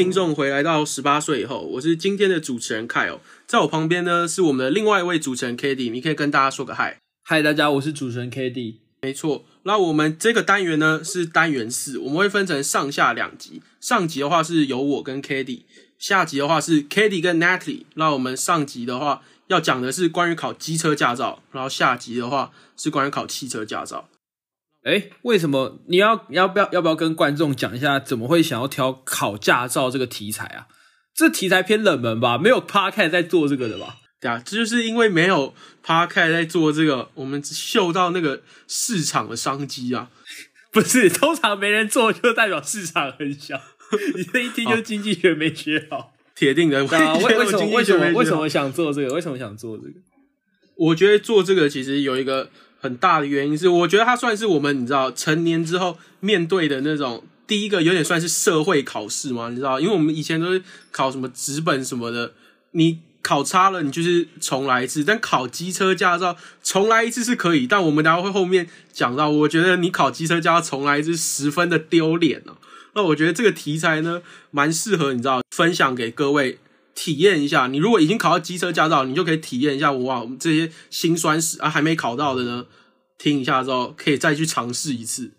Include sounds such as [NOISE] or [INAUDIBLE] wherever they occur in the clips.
听众回来到十八岁以后，我是今天的主持人 Kyle，在我旁边呢是我们的另外一位主持人 k d 你可以跟大家说个嗨。嗨，大家，我是主持人 k d 没错，那我们这个单元呢是单元四，我们会分成上下两集。上集的话是由我跟 k d 下集的话是 k d 跟 Natalie。那我们上集的话要讲的是关于考机车驾照，然后下集的话是关于考汽车驾照。哎，为什么你要要不要要不要跟观众讲一下，怎么会想要挑考驾照这个题材啊？这题材偏冷门吧，没有 p a r k 在做这个的吧？对啊，这就是因为没有 p a r k 在做这个，我们嗅到那个市场的商机啊。[LAUGHS] 不是，通常没人做就代表市场很小。你这一听就经济学没学好，铁定的。为为什么为什么为什么想做这个？为什么想做这个？我觉得做这个其实有一个。很大的原因是，我觉得它算是我们你知道成年之后面对的那种第一个有点算是社会考试嘛，你知道，因为我们以前都是考什么纸本什么的，你考差了你就是重来一次，但考机车驾照重来一次是可以，但我们待会会后面讲到，我觉得你考机车驾照重来一次十分的丢脸哦。那我觉得这个题材呢，蛮适合你知道分享给各位体验一下。你如果已经考到机车驾照，你就可以体验一下哇，我们这些辛酸史啊，还没考到的呢。听一下之后，可以再去尝试一次，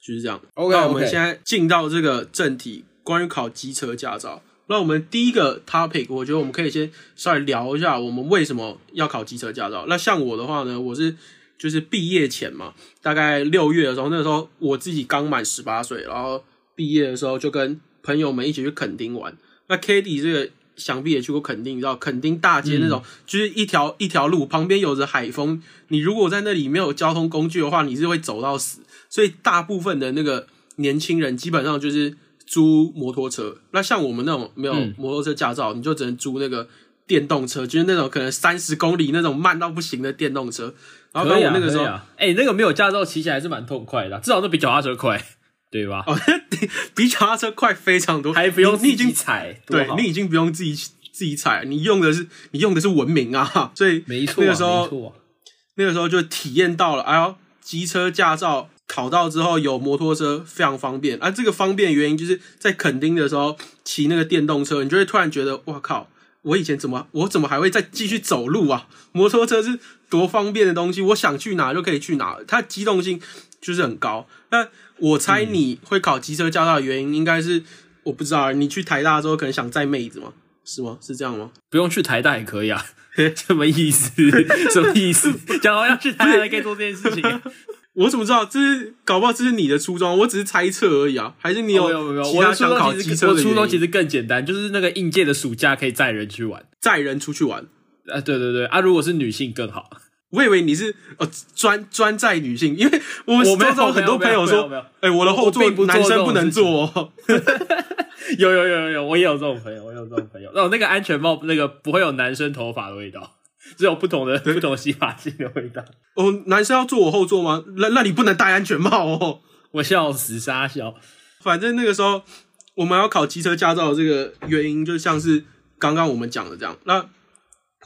就是这样。OK，那我们现在进到这个正题，关于考机车驾照。那我们第一个 topic，我觉得我们可以先稍微聊一下，我们为什么要考机车驾照。那像我的话呢，我是就是毕业前嘛，大概六月的时候，那个时候我自己刚满十八岁，然后毕业的时候就跟朋友们一起去垦丁玩。那 k d t 这个。想必也去过垦丁，你知道垦丁大街那种，就是一条一条路，旁边有着海风。你如果在那里没有交通工具的话，你是会走到死。所以大部分的那个年轻人基本上就是租摩托车。那像我们那种没有摩托车驾照，你就只能租那个电动车，就是那种可能三十公里那种慢到不行的电动车。然后我那个时候，哎，那个没有驾照骑起来还是蛮痛快的，至少都比脚踏车快。对吧？哦，[LAUGHS] 比脚踏车快非常多，还不用你已经踩，对你已经不用自己自己踩，你用的是你用的是文明啊，[LAUGHS] 所以没错，那个时候那个时候就体验到了，哎呦，机车驾照考到之后有摩托车非常方便，而这个方便原因就是在垦丁的时候骑那个电动车，你就会突然觉得，哇靠，我以前怎么我怎么还会再继续走路啊？摩托车是多方便的东西，我想去哪就可以去哪，它机动性就是很高。那我猜你会考机车驾照的原因，应该是我不知道。你去台大之后，可能想载妹子吗？是吗？是这样吗？不用去台大也可以啊？[LAUGHS] 什么意思？[LAUGHS] 什么意思？讲完要去台大可以做这件事情？[LAUGHS] 我怎么知道？这是搞不好这是你的初衷，我只是猜测而已啊。还是你有？没有没有。我想考机车的初衷其实更简单，就是那个应届的暑假可以载人去玩，载人出去玩。啊，对对对啊！如果是女性更好。我以为你是呃专专在女性，因为我们周遭很多朋友说，哎，我的后座男生不能坐。[LAUGHS] 有有有有有，我也有这种朋友，我有这种朋友。那我那个安全帽那个不会有男生头发的味道，[LAUGHS] 只有不同的不同洗发精的味道。哦，男生要坐我后座吗？那那你不能戴安全帽哦。我笑死傻笑。反正那个时候我们要考机车驾照的这个原因，就像是刚刚我们讲的这样。那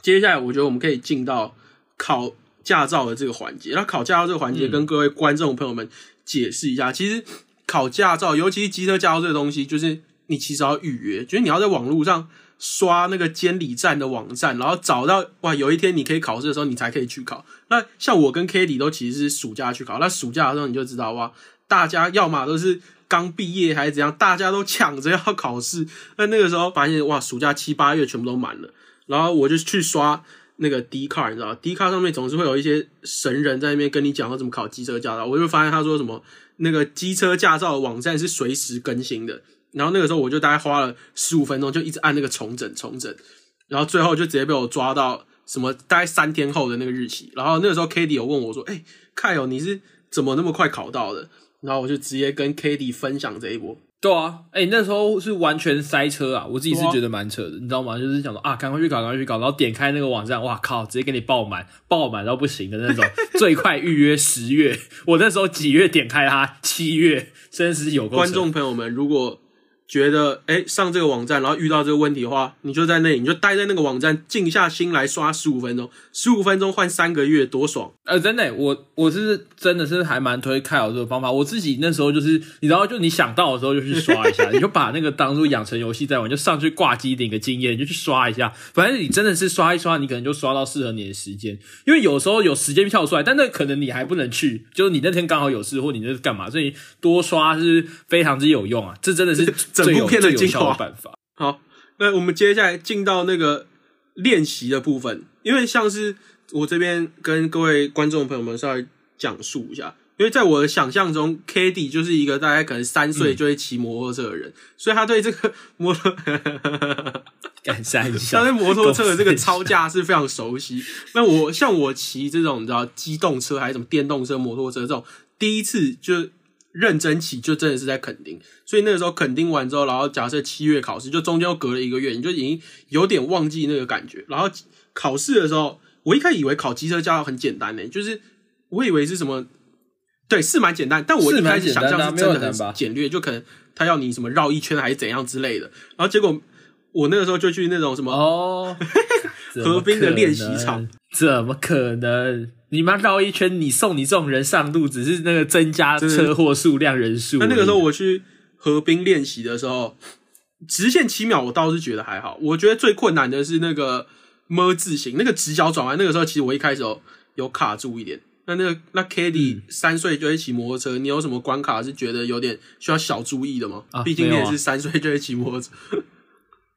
接下来我觉得我们可以进到。考驾照的这个环节，那考驾照这个环节，跟各位观众朋友们解释一下。其实考驾照，尤其是机车驾照这个东西，就是你其实要预约，就是你要在网络上刷那个监理站的网站，然后找到哇，有一天你可以考试的时候，你才可以去考。那像我跟 k a t i e 都其实是暑假去考，那暑假的时候你就知道哇，大家要么都是刚毕业还是怎样，大家都抢着要考试。那那个时候发现哇，暑假七八月全部都满了，然后我就去刷。那个 D 卡你知道，D 卡上面总是会有一些神人在那边跟你讲说怎么考机车驾照。我就发现他说什么那个机车驾照网站是随时更新的。然后那个时候我就大概花了十五分钟，就一直按那个重整重整，然后最后就直接被我抓到什么大概三天后的那个日期。然后那个时候 k d t 有问我说：“哎，K 友你是怎么那么快考到的？”然后我就直接跟 k d t 分享这一波。对啊，哎，那时候是完全塞车啊！我自己是觉得蛮扯的，你知道吗？就是想说啊，赶快去搞，赶快去搞，然后点开那个网站，哇靠，直接给你爆满，爆满到不行的那种，[LAUGHS] 最快预约十月。我那时候几月点开它？七月，真是有观众朋友们，如果觉得哎、上这个网站，然后遇到这个问题的话，你就在那里，你就待在那个网站，静下心来刷十五分钟，十五分钟换三个月，多爽！呃，真的，我我是真的是还蛮推开我这个方法。我自己那时候就是，你知道，就你想到的时候就去刷一下，[LAUGHS] 你就把那个当做养成游戏在玩，就上去挂机领个经验，你就去刷一下。反正你真的是刷一刷，你可能就刷到适合你的时间。因为有时候有时间跳出来，但那可能你还不能去，就是你那天刚好有事，或你那是干嘛，所以多刷是非常之有用啊。这真的是整部片的办法。好，那我们接下来进到那个练习的部分，因为像是我这边跟各位观众朋友们稍微讲述一下，因为在我的想象中 k d 就是一个大概可能三岁就会骑摩托车的人，所以他对这个摩托，[LAUGHS] 干三下，他对摩托车的这个操驾是非常熟悉。那我像我骑这种你知道机动车还是什么电动车、摩托车这种，第一次就认真起，就真的是在垦丁。所以那个时候垦丁完之后，然后假设七月考试，就中间又隔了一个月，你就已经有点忘记那个感觉。然后考试的时候，我一开始以为考机车驾照很简单呢、就是我以为是什么，对，是蛮简单，但我一开始想象是真的很简略，就可能他要你什么绕一圈还是怎样之类的。然后结果我那个时候就去那种什么。[LAUGHS] 哦，河滨的练习场怎么可能？你妈绕一圈，你送你这种人上路，只是那个增加车祸数量人数。那那个时候我去河滨练习的时候，直线七秒我倒是觉得还好。我觉得最困难的是那个么字形，那个直角转弯。那个时候其实我一开始有有卡住一点。那那个那 k d 嗯三岁就会骑摩托车，你有什么关卡是觉得有点需要小注意的吗？啊毕竟你也是三岁就会骑摩托车。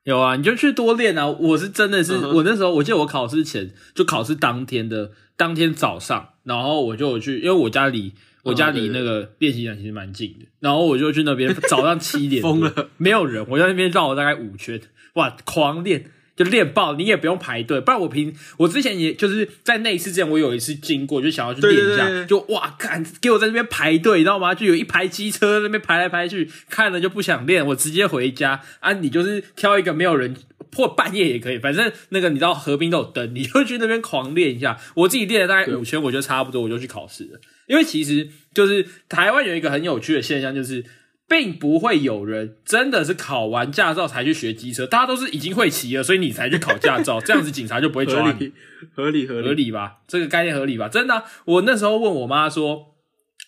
有啊，你就去多练啊！我是真的是，我那时候我记得我考试前就考试当天的当天早上，然后我就去，因为我家离我家离那个练习场其实蛮近的，然后我就去那边早上七点 [LAUGHS] 疯了，没有人，我在那边绕了大概五圈，哇，狂练。就练爆，你也不用排队，不然我平我之前也就是在那一次之前，我有一次经过，就想要去练一下，对对对就哇，看给我在那边排队，你知道吗？就有一排机车在那边排来排去，看了就不想练，我直接回家啊！你就是挑一个没有人或半夜也可以，反正那个你知道河滨都有灯，你就去那边狂练一下。我自己练了大概五圈，我觉得差不多，我就去考试了。因为其实就是台湾有一个很有趣的现象，就是并不会有人真的是考完驾照才去学机车，大家都是已经会骑了，所以你才去考驾照，[LAUGHS] 这样子警察就不会抓你。合理，合理，合理。合理吧？这个概念合理吧？真的啊、我那时候问我妈说，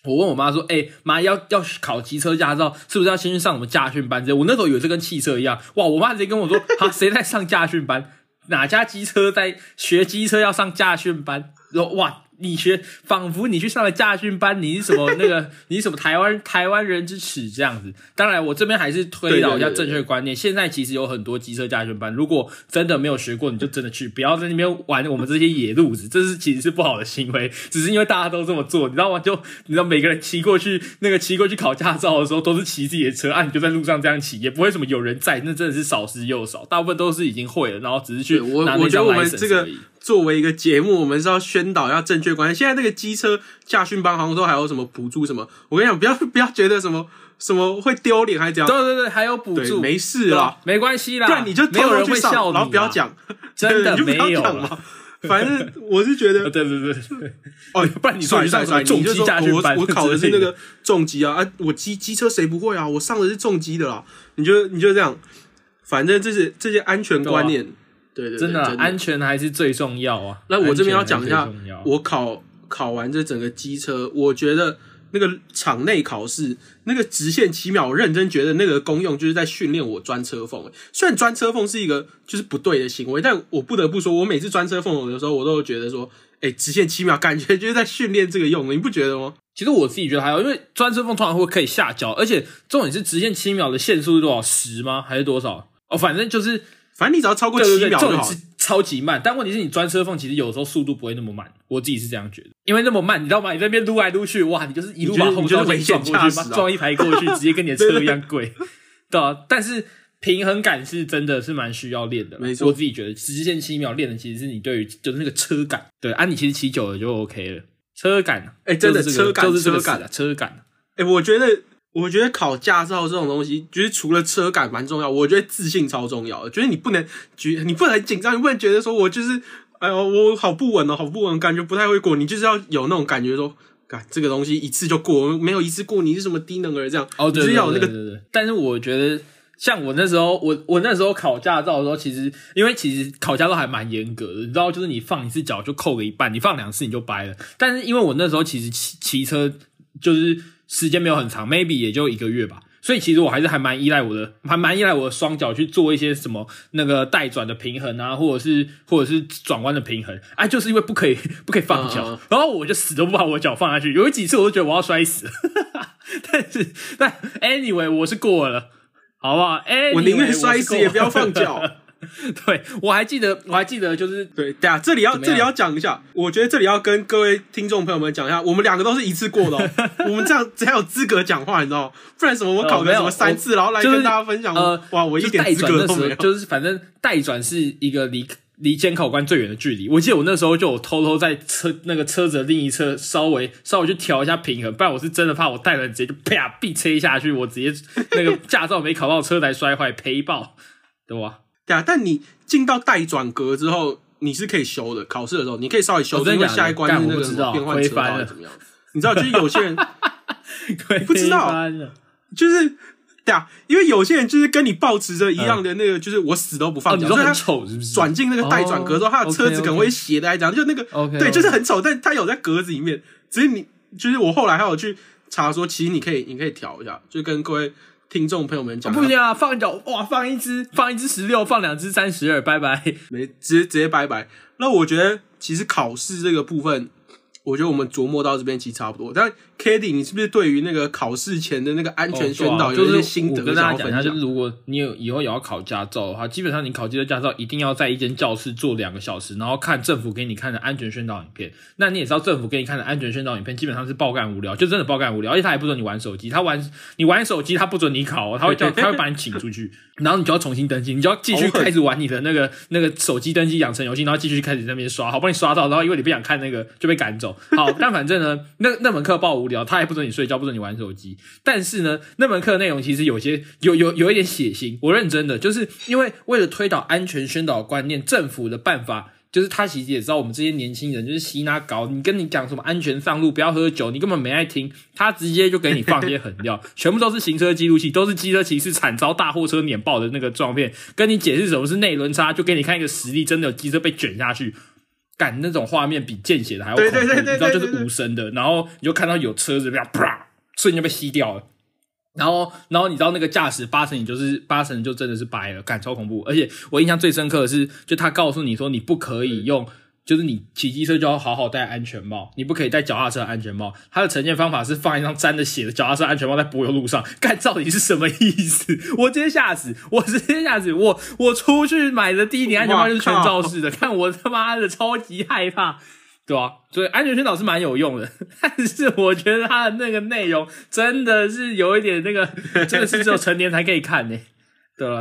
我问我妈说，哎、妈要要考机车驾照，是不是要先去上什么驾训班之类？我那时候以为这跟汽车一样，哇！我妈直接跟我说，[LAUGHS] 哈，谁在上驾训班？哪家机车在学机车要上驾训班？然后哇！你学仿佛你去上了驾训班，你是什么那个？[LAUGHS] 你是什么台湾台湾人之耻这样子？当然，我这边还是推导一下正确的观念。现在其实有很多机车驾训班，如果真的没有学过，你就真的去，不要在那边玩我们这些野路子，这是其实是不好的行为。只是因为大家都这么做，你知道吗？就你知道每个人骑过去那个骑过去考驾照的时候，都是骑自己的车，啊，你就在路上这样骑，也不会什么有人在，那真的是少之又少，大部分都是已经会了，然后只是去我拿那张我觉得我们这个作为一个节目，我们是要宣导要正确观念。现在那个机车驾训班好像都还有什么补助什么，我跟你讲，不要 [LAUGHS] 不要觉得什么什么会丢脸还是怎样，对对对，还有补，助，没事啦，没关系啦，不然你就没有人会笑然后不要讲，真的 [LAUGHS] 你就不要没有啦讲嘛。反正我是觉得 [LAUGHS] 对对对对，哦，不然你说你上什么算了重机你就说驾训班我我考的是那个重机啊啊！我机机车谁不会啊？我上的是重机的啦。你就你就这样，反正这些这些安全观念，对对对，真的安全还是最重要啊。那我这边要讲一下我考考完这整个机车，我觉得那个场内考试那个直线七秒，我认真觉得那个功用就是在训练我钻车缝。虽然钻车缝是一个就是不对的行为，但我不得不说，我每次钻车缝的时候，我都觉得说，哎、直线七秒，感觉就是在训练这个用的，你不觉得吗？其实我自己觉得还好，因为钻车缝通常会可以下脚，而且重点是直线七秒的限速是多少？十吗？还是多少？哦，反正就是反正你只要超过七秒就好。超级慢。但问题是你钻车缝，其实有时候速度不会那么慢，我自己是这样觉得。因为那么慢，你知道吗？你在那边撸来撸去，哇，你就是一路把后照镜你就是危险撞过去，啊撞一排过去，直接跟你的车一样贵，[LAUGHS] 对啊。但是平衡感是真的是蛮需要练的，没错我自己觉得直线七秒练的其实是你对于就是那个车感，对啊，你其实骑久了就 OK 了。车感，哎真的就是车感车感车感。哎、我觉得，我觉得考驾照这种东西，就是除了车感蛮重要，我觉得自信超重要的。就是你不能觉，你不能很紧张，你不能觉得说我就是，哎呦，我好不稳哦，好不稳，感觉不太会过。你就是要有那种感觉说，干这个东西一次就过，没有一次过，你是什么低能儿这样？哦，对对对。但是我觉得像我那时候，我我那时候考驾照的时候，其实因为其实考驾照还蛮严格的，你知道，就是你放一次脚就扣个一半，你放两次你就掰了。但是因为我那时候其实骑骑车就是时间没有很长，maybe 也就一个月吧，所以其实我还是还蛮依赖我的，还蛮依赖我的双脚去做一些什么那个带转的平衡啊，或者是或者是转弯的平衡。哎，就是因为不可以 [LAUGHS] 不可以放脚，然后我就死都不把我脚放下去。有几次我都觉得我要摔死，[LAUGHS] 但是但 anyway 我是过了。好不好？哎、我宁愿摔死也不要放脚。[LAUGHS] [LAUGHS] 对，我还记得，我还记得，就是对，对啊这里要这里要讲一下，我觉得这里要跟各位听众朋友们讲一下，我们两个都是一次过的、哦，[LAUGHS] 我们这样才有资格讲话，你知道吗？不然什么我考个什么三次，然后来跟大家分享，呃，哇，我一点资格都没有。就是反正代转是一个离离监考官最远的距离。我记得我那时候就有偷偷在车那个车子的另一侧稍微稍微去调一下平衡，不然我是真的怕我带了直接就啪必吹下去，我直接那个驾照没考到，车台摔坏赔爆，对吧？对啊，但你进到待转格之后，你是可以修的。考试的时候，你可以稍微修正，因为下一关是那个什么变换车道推翻了还是怎么样。你知道，就是有些人 [LAUGHS] 不知道就是对啊，因为有些人就是跟你保持着一样的那个，就是我死都不哦，放脚，你说很所以他丑是不是？转进那个待转格之后，哦他的车子可能会斜的来讲，就那个对，就是很丑，但他有在格子里面。只是你，就是我后来还有去查说，其实你可以，你可以调一下，就跟各位听众朋友们讲，不行啊，放脚哇，放一只，放一只十六，放两只三十二，拜拜。没直接直接拜拜。那我觉得其实考试这个部分，我觉得我们琢磨到这边其实差不多。但 k a t i e 你是不是对于那个考试前的那个安全宣导就是有一些心得我跟大家讲一下，就是？如果你有以后也要考驾照的话，基本上你考机车驾照一定要在一间教室坐两个小时，然后看政府给你看的安全宣导影片。那你也知道，政府给你看的安全宣导影片基本上是爆干无聊，就真的爆干无聊，而且他也不准你玩手机，他玩 [LAUGHS] 你玩手机他不准你考哦，他会叫他会把你请出去，然后你就要重新登记，你就要继续开始玩你的那个 [LAUGHS] 那个手机登记养成游戏，然后继续开始在那边刷，好不容易刷到，然后因为你不想看那个就被赶走。好，但反正呢，那那门课爆无聊，他也不准你睡觉，不准你玩手机。但是呢，那门课内容其实有些有有有一点血腥，我认真的，就是因为为了推导安全宣导观念，政府的办法。就是他其实也知道我们这些年轻人就是吸拿搞，你跟你讲什么安全上路不要喝酒，你根本没爱听，他直接就给你放些狠料，[LAUGHS] 全部都是行车记录器，都是机车骑士惨遭大货车碾爆的那个照片，跟你解释什么是内轮差，就给你看一个实例，真的有机车被卷下去，干那种画面比见血的还要恐怖，你知道就是无声的，然后你就看到有车子这样啪，瞬间被吸掉了。然后，然后你知道那个驾驶八成你就是八成就真的是白了，感超恐怖。而且我印象最深刻的是，就他告诉你说你不可以用，就是你骑机车就要好好戴安全帽，你不可以戴脚踏车安全帽。它的呈现方法是放一张沾着血的脚踏车安全帽在柏油路上，干到底是什么意思？我直接吓死，我直接吓死，我我出去买的第一顶安全帽就是全罩式的，看我他妈的超级害怕。对啊，所以安全宣导是蛮有用的，但是我觉得它的那个内容真的是有一点那个，真的是只有成年才可以看呢、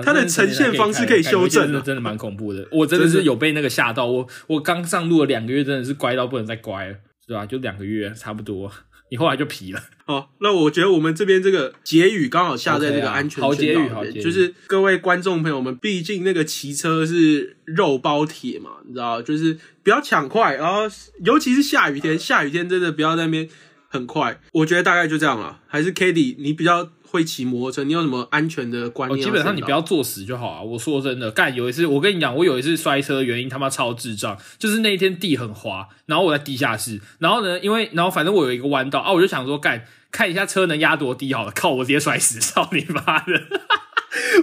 它的呈现方式可以修正啊真的真的蛮恐怖的。我真的是有被那个吓到，我我刚上路了两个月，真的是乖到不能再乖了，对吧、就两个月差不多，你后来就皮了。好，那我觉得我们这边这个结语刚好下在这个安全好宣导里面结语好结语就是各位观众朋友们，毕竟那个骑车是肉包铁嘛，你知道，就是不要抢快，然后尤其是下雨天，下雨天真的不要在那边很快。我觉得大概就这样了。还是 k a t i e 你比较会骑摩托车，你有什么安全的观哦，念、基本上你不要坐死就好啊！我说真的，干有一次，我跟你讲，我有一次摔车，原因他妈超智障，就是那一天地很滑，然后我在地下室，然后呢，因为然后反正我有一个弯道啊，我就想说干看一下车能压多低好了，靠，我直接摔死，操你妈的！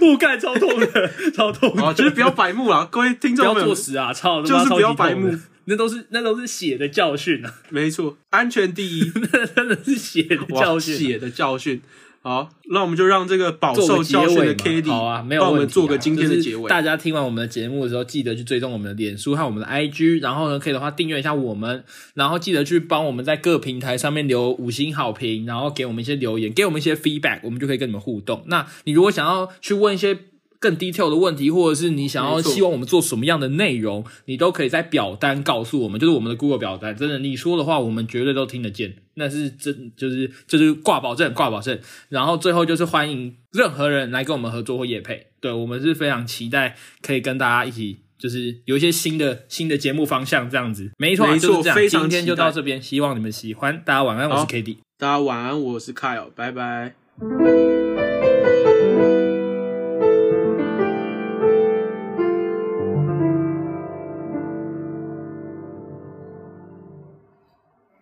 [LAUGHS] 我干超痛的，超痛的，哦，就是不要白目啊，各位听众不要众朋友们，作死啊！操，他就是不要白目，那都是那都是血的教训啊，没错，安全第一，[LAUGHS] 那真的是血的教训啊。血的教训。好，那我们就让这个饱受教训的 k a t i 嘛，e 好啊，没有帮我们。做个今天的结尾。大家听完我们的节目的时候，记得去追踪我们的脸书和我们的 IG，然后呢，可以的话订阅一下我们，然后记得去帮我们在各平台上面留五星好评，然后给我们一些留言，给我们一些 feedback，我们就可以跟你们互动。那你如果想要去问一些更 detail 的问题，或者是你想要希望我们做什么样的内容，你都可以在表单告诉我们，就是我们的 Google 表单。真的，你说的话，我们绝对都听得见，那是真，就是就是挂保证，挂保证。然后最后就是欢迎任何人来跟我们合作或业配，对我们是非常期待可以跟大家一起。就是有一些新的新的节目方向这样子，没错啊，没错就是这样。非常今天就到这边，希望你们喜欢。大家晚安，我是好 k d 大家晚安，我是 Kyle，拜拜。